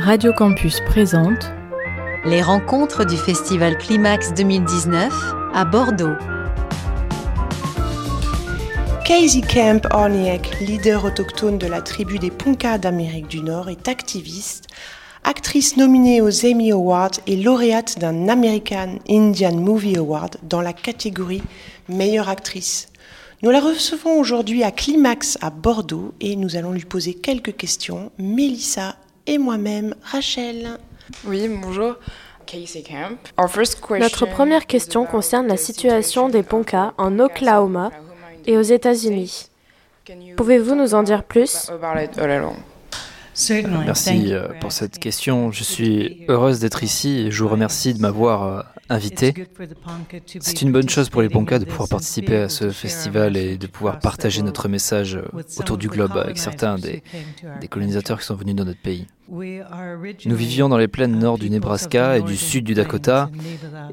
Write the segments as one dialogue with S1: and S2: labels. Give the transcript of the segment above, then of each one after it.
S1: Radio Campus présente
S2: Les rencontres du Festival Climax 2019 à Bordeaux.
S3: Casey Camp Orniak, leader autochtone de la tribu des Ponca d'Amérique du Nord, est activiste, actrice nominée aux Emmy Awards et lauréate d'un American Indian Movie Award dans la catégorie meilleure actrice. Nous la recevons aujourd'hui à Climax à Bordeaux et nous allons lui poser quelques questions. Mélissa et moi-même, Rachel.
S4: Oui, bonjour.
S5: Notre première question concerne la situation des Ponca en Oklahoma et aux États-Unis. Pouvez-vous nous en dire plus?
S6: Merci euh, pour cette question. Je suis heureuse d'être ici et je vous remercie de m'avoir euh, invité. C'est une bonne chose pour les Ponca de pouvoir participer à ce festival et de pouvoir partager notre message euh, autour du globe avec certains des, des colonisateurs qui sont venus dans notre pays. Nous vivions dans les plaines nord du Nebraska et du sud du Dakota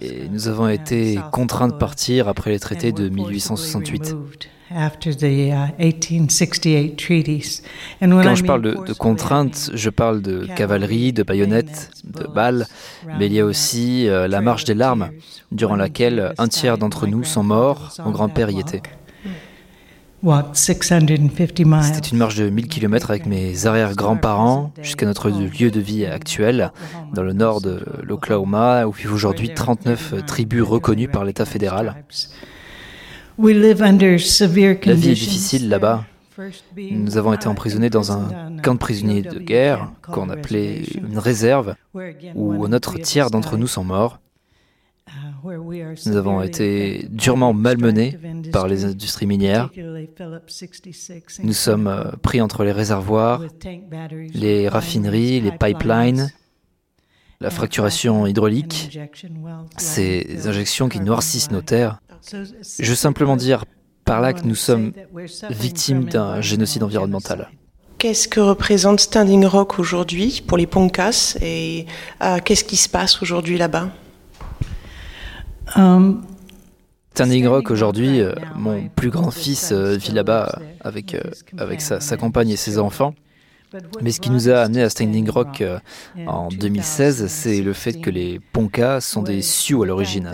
S6: et nous avons été contraints de partir après les traités de 1868. Quand je parle de, de, contraintes, je parle de cavalerie, de baïonnettes, de balles, mais il y a aussi euh, la marche des larmes, durant laquelle un tiers d'entre nous sont morts, mon grand-père y était. C'était une marche de 1000 km avec mes arrière-grands-parents jusqu'à notre lieu de vie actuel, dans le nord de l'Oklahoma, où vivent aujourd'hui 39 tribus reconnues par l'État fédéral. La vie est difficile là-bas. Nous avons été emprisonnés dans un camp de prisonniers de guerre qu'on appelait une réserve, où un autre tiers d'entre nous sont morts. Nous avons été durement malmenés par les industries minières. Nous sommes euh, pris entre les réservoirs, les raffineries, les pipelines, la fracturation hydraulique, ces injections qui noircissent nos terres. Je veux simplement dire par là que nous sommes victimes d'un génocide environnemental.
S3: Qu'est-ce que représente Standing Rock aujourd'hui pour les Poncas et euh, qu'est-ce qui se passe aujourd'hui là-bas?
S6: Um, Standing Rock aujourd'hui, euh, mon plus grand fils euh, vit là-bas avec, avec sa, sa, compagne et ses enfants. Mais ce qui nous a amené à Standing Rock euh, en 2016, c'est le fait que les Ponca sont des Sioux à l'origine.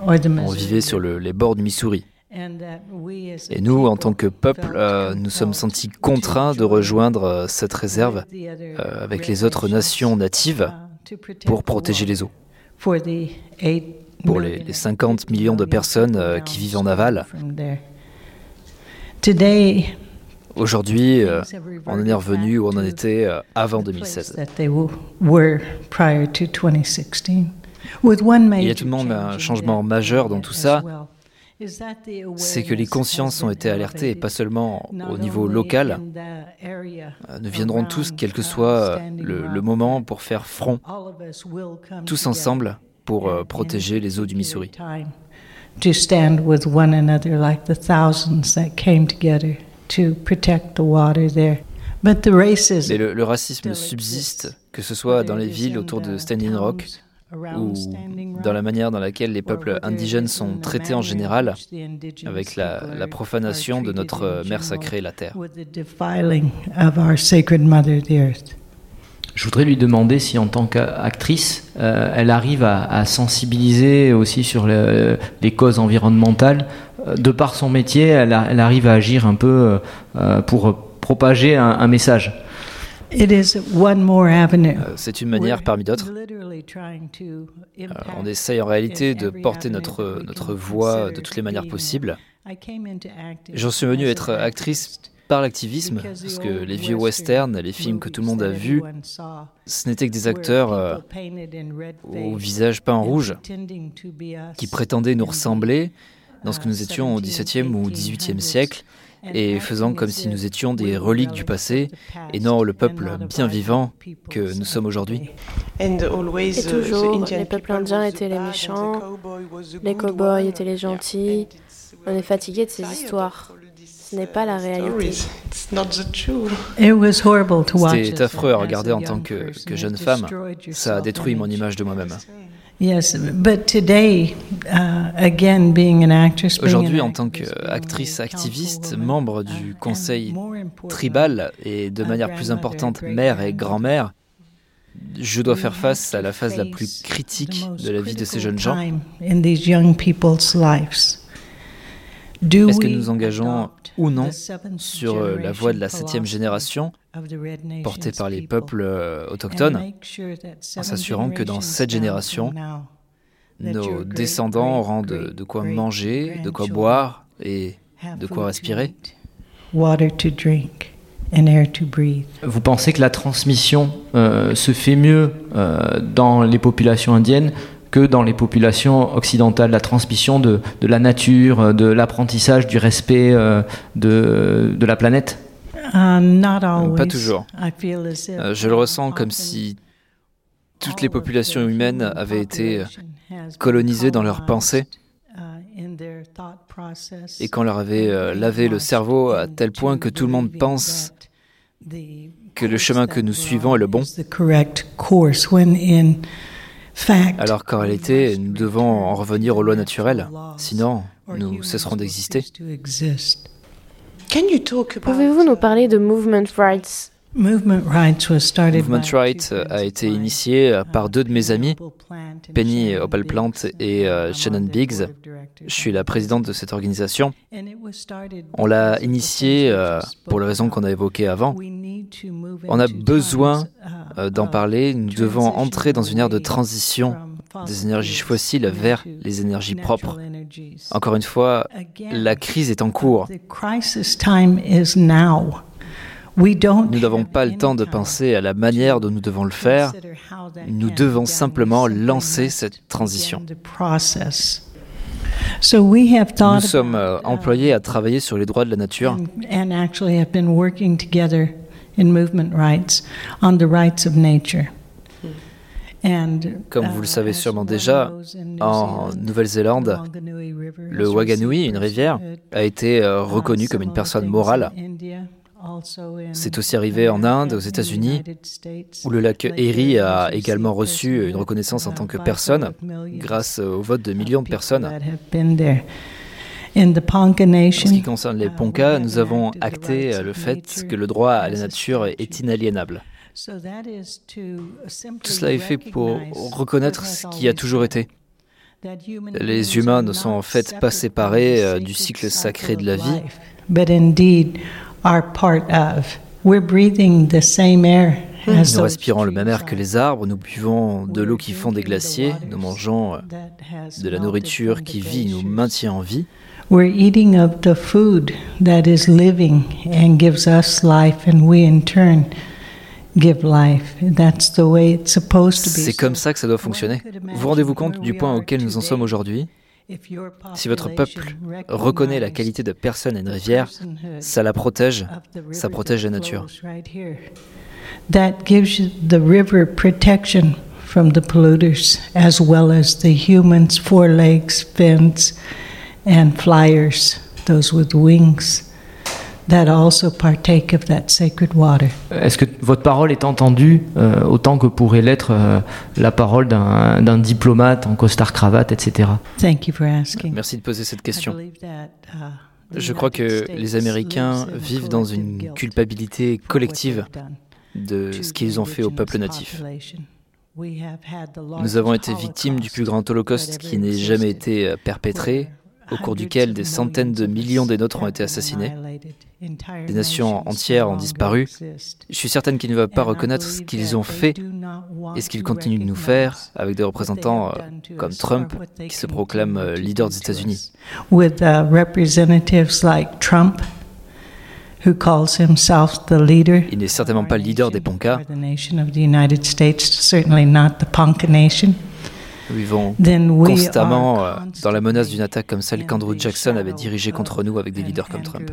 S6: On vivait sur les bords du Missouri. Et nous, en tant que peuple, euh, nous sommes sentis contraints de rejoindre euh, cette réserve avec les autres nations natives pour protéger les eaux. Pour les, les 50 millions de personnes qui vivent en aval, Aujourd'hui, euh, on en est revenu où on en était euh, avant 2016. Il y a tout de même un changement majeur dans tout ça, c'est que les consciences ont été alertées, et pas seulement au niveau local. Euh, nous viendrons tous, quel que soit le, le moment, pour faire front, tous ensemble, pour protéger les eaux du Missouri to stand with one another like the thousands that came together to protect the water there. But the racism Mais le, le racisme subsiste, que ce soit dans les villes autour de Standing Rock ou dans la manière dans laquelle les peuples indigènes sont traités en général, avec la, la profanation de notre mère sacrée, la terre.
S7: Je voudrais lui demander si en tant qu'actrice, euh, elle arrive à, sensibiliser aussi sur les causes environnementales. Euh, de par son métier, elle, arrive à agir un peu euh, pour propager un, message.
S6: C'est une manière parmi d'autres. on essaye en réalité de porter notre, notre voix de toutes les manières possibles. J'en suis venu être actrice par l'activisme, parce que les vieux westerns, les films que tout le monde a vus, ce n'étaient que des acteurs euh, au visage peint en rouge qui prétendaient nous ressembler dans ce que nous étions au XVIIe ou XVIIIe siècle et faisant comme si nous étions des reliques du passé et non le peuple bien vivant que nous sommes aujourd'hui.
S5: Et toujours, les peuples indiens étaient les méchants, les cow-boys étaient les gentils. On est fatigué de ces histoires. Ce n'est pas la réalité.
S6: C'était affreux à regarder en tant que, que jeune femme. Ça a détruit mon image de moi-même. Aujourd'hui, en tant qu'actrice activiste, membre du conseil tribal et de manière plus importante mère et grand-mère, je dois faire face à la phase la plus critique de la vie de ces jeunes gens. Est-ce que nous engageons ou non sur euh, la voie de la septième génération portée par les peuples euh, autochtones en s'assurant que dans cette génération, nos descendants auront de, de quoi manger, de quoi boire et de quoi respirer.
S7: vous pensez que la transmission euh, se fait mieux euh, dans les populations indiennes que dans les populations occidentales, la transmission de, de la nature, de l'apprentissage, du respect euh, de, de, la planète?
S6: Uh, Pas toujours. je le ressens comme si toutes les populations humaines avaient été colonisées dans leur pensée et qu'on leur avait lavé le cerveau à tel point que tout le monde pense que le chemin que nous suivons est le bon, alors qu'en réalité, nous devons en revenir aux lois naturelles, sinon nous cesserons d'exister.
S5: Pouvez-vous nous parler de movement rights?
S6: Movement Rights a été initié euh, par deux de mes amis, Penny Opalplant et euh, Shannon Biggs. Je suis la présidente de cette organisation. On l'a initié euh, pour les raisons qu'on a évoquées avant. On a besoin d'en parler. Nous devons entrer dans une ère de transition des énergies fossiles vers les énergies propres. Encore une fois, la crise est en cours. Nous n'avons pas le temps de penser à la manière dont nous devons le faire. Nous devons simplement lancer cette transition. Nous sommes euh, employés à travailler sur les droits de la nature. Comme vous le savez sûrement déjà, en Nouvelle-Zélande, le Waganui, une rivière, a été euh, reconnue comme une personne morale. C'est aussi arrivé en Inde, aux États-Unis, où le lac Erie a également reçu une reconnaissance en tant que personne grâce au vote de millions de personnes. En ce qui concerne les Ponca, nous avons acté le fait que le droit à la nature est inaliénable. Tout cela est fait pour reconnaître ce qui a toujours été. Les humains ne sont en fait pas séparés euh, du cycle sacré de la vie, nous respirons le même air que les arbres, nous buvons de l'eau qui fond des glaciers, nous mangeons euh, de la nourriture qui vit, nous maintient en vie. We're eating of the food that is living and gives us life, and we in turn give life. That's the way it's supposed to be. C'est comme ça que ça doit fonctionner. Vous rendez-vous compte du point auquel nous en sommes aujourd'hui? si votre peuple reconnaît la qualité de personne à une rivière, ça la protège, ça protège la nature. That gives the river protection from the polluters as well as the humans, four legs, fins, and flyers, those with wings.
S7: Est-ce que votre parole est entendue euh, autant que pourrait l'être euh, la parole d'un diplomate en costard cravate, etc.
S6: Merci de poser cette question. Uh, Je crois que les Américains vivent dans une culpabilité collective de ce qu'ils ont fait au peuple natif. Nous avons été victimes du plus grand holocauste qui n'ait jamais été euh, perpétré au cours duquel des centaines de millions des nôtres ont été assassinés. Des nations entières ont disparu. Je suis certaine qu'ils ne veulent pas reconnaître ce qu'ils ont fait et ce qu'ils continuent de nous faire avec des représentants euh, comme Trump qui se proclame euh, leader des États-Unis. With uh, representatives like Trump who calls himself the leader. Il n'est certainement pas le leader des Ponca. Nous vivons constamment euh, dans la menace d'une attaque comme celle qu'Andrew Jackson avait dirigée contre nous avec des leaders comme Trump.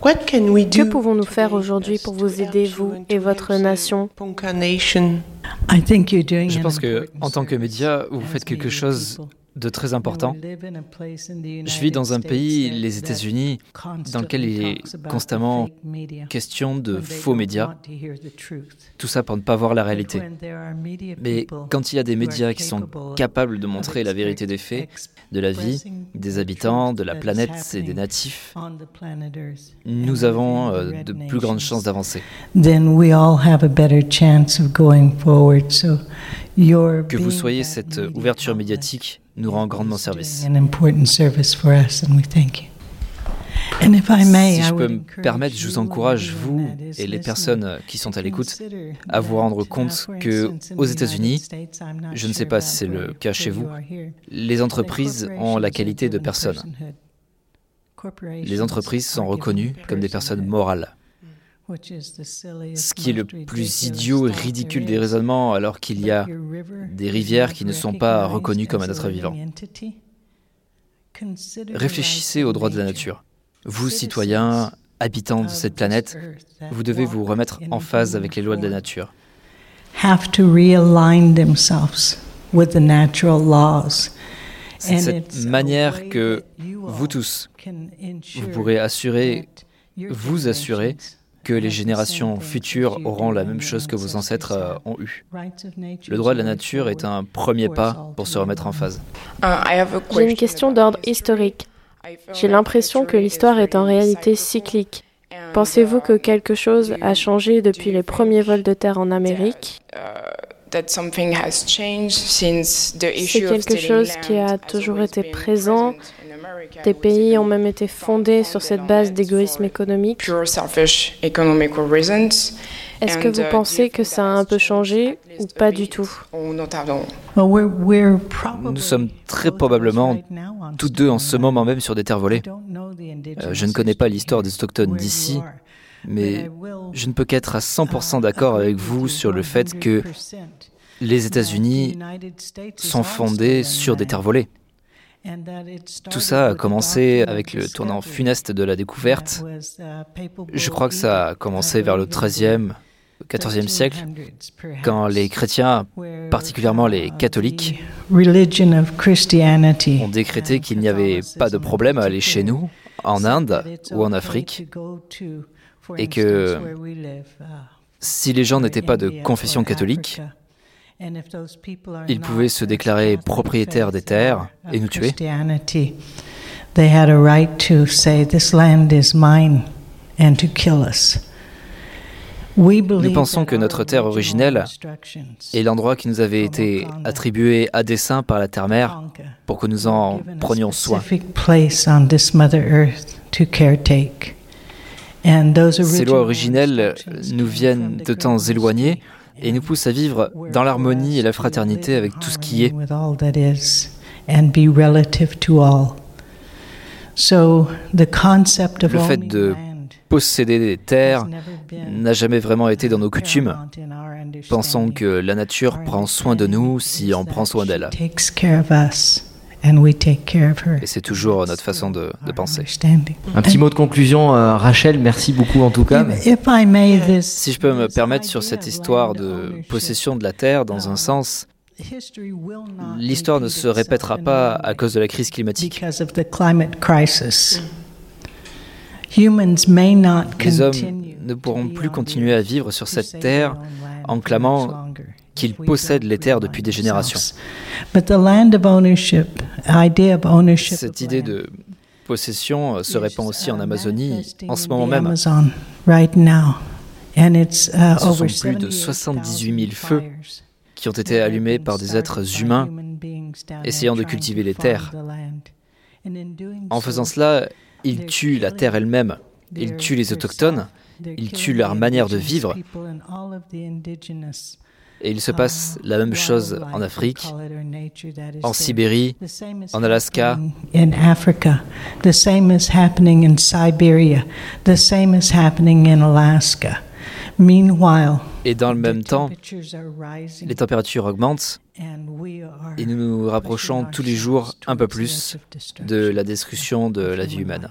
S5: Que pouvons-nous faire aujourd'hui pour vous aider, vous et votre nation
S6: Je pense que, en tant que média, vous faites quelque chose de très important. Je vis dans un pays, les États-Unis, dans lequel il est constamment question de faux médias. Tout ça pour ne pas voir la réalité. Mais quand il y a des médias qui sont capables de montrer la vérité des faits, de la vie, des habitants, de la planète et des natifs, nous avons euh, de plus grandes chances d'avancer. Que vous soyez cette ouverture médiatique nous rend grandement service. Si je peux me permettre, je vous encourage, vous et les personnes qui sont à l'écoute, à vous rendre compte que aux États-Unis, je ne sais pas si c'est le cas chez vous, les entreprises ont la qualité de personnes. Les entreprises sont reconnues comme des personnes morales. Ce qui est le plus idiot et ridicule des raisonnements alors qu'il y a des rivières qui ne sont pas reconnues comme un être vivant. Réfléchissez aux droits de la nature. Vous, citoyens, habitants de cette planète, vous devez vous remettre en phase avec les lois de la nature. C'est cette manière que vous tous, vous pourrez assurer, vous assurer que les générations futures auront la même chose que vos ancêtres euh, ont eu. Le droit de la nature est un premier pas pour se remettre en phase.
S5: J'ai une question d'ordre historique. J'ai l'impression que l'histoire est en réalité cyclique. Pensez-vous que quelque chose a changé depuis les premiers vols de terre en Amérique? C'est quelque chose qui a toujours été présent des pays ont même été fondés sur cette base d'égoïsme économique. Est-ce que vous uh, pensez que ça a un peu changé ou pas du tout
S6: Nous sommes très probablement tous deux en ce moment même sur des terres volées. Euh, je ne connais pas l'histoire des autochtones d'ici, mais je ne peux qu'être à 100% d'accord avec vous sur le fait que les États-Unis sont fondés sur des terres volées. Tout ça a commencé avec le tournant funeste de la découverte. Je crois que ça a commencé vers le 13e, 14e siècle, quand les chrétiens, particulièrement les catholiques, ont décrété qu'il n'y avait pas de problème à aller chez nous, en Inde ou en Afrique, et que si les gens n'étaient pas de confession catholique, ils pouvaient se déclarer propriétaires des terres et nous tuer. Nous pensons que notre terre originelle est l'endroit qui nous avait été attribué à dessein par la terre-mère pour que nous en prenions soin. Ces lois originelles nous viennent de temps éloignés et nous pousse à vivre dans l'harmonie et la fraternité avec tout ce qui est. Le fait de posséder des terres n'a jamais vraiment été dans nos coutumes. Pensons que la nature prend soin de nous si on prend soin d'elle. Et c'est toujours notre façon de, penser.
S7: Un petit mot de conclusion, euh, Rachel, merci beaucoup en tout cas.
S6: Si je peux me permettre sur cette histoire de possession de la terre, dans un sens, l'histoire ne se répétera pas à cause de la crise climatique. Les hommes ne pourront plus continuer à vivre sur cette terre en clamant qu'ils possèdent les terres depuis des générations. Cette idée de possession se répand aussi en Amazonie en ce moment même. Ce sont plus de 78 000 feux qui ont été allumés par des êtres humains essayant de cultiver les terres. En faisant cela, ils tuent la terre elle-même, ils tuent les autochtones, ils tuent leur manière de vivre. Et il se passe la même chose en Afrique, en Sibérie, en Alaska. In Africa, the same is happening in Siberia. The same is happening in Alaska. Meanwhile, et dans le même temps, les températures augmentent et nous nous rapprochons tous les jours un peu plus de la destruction de la vie humaine.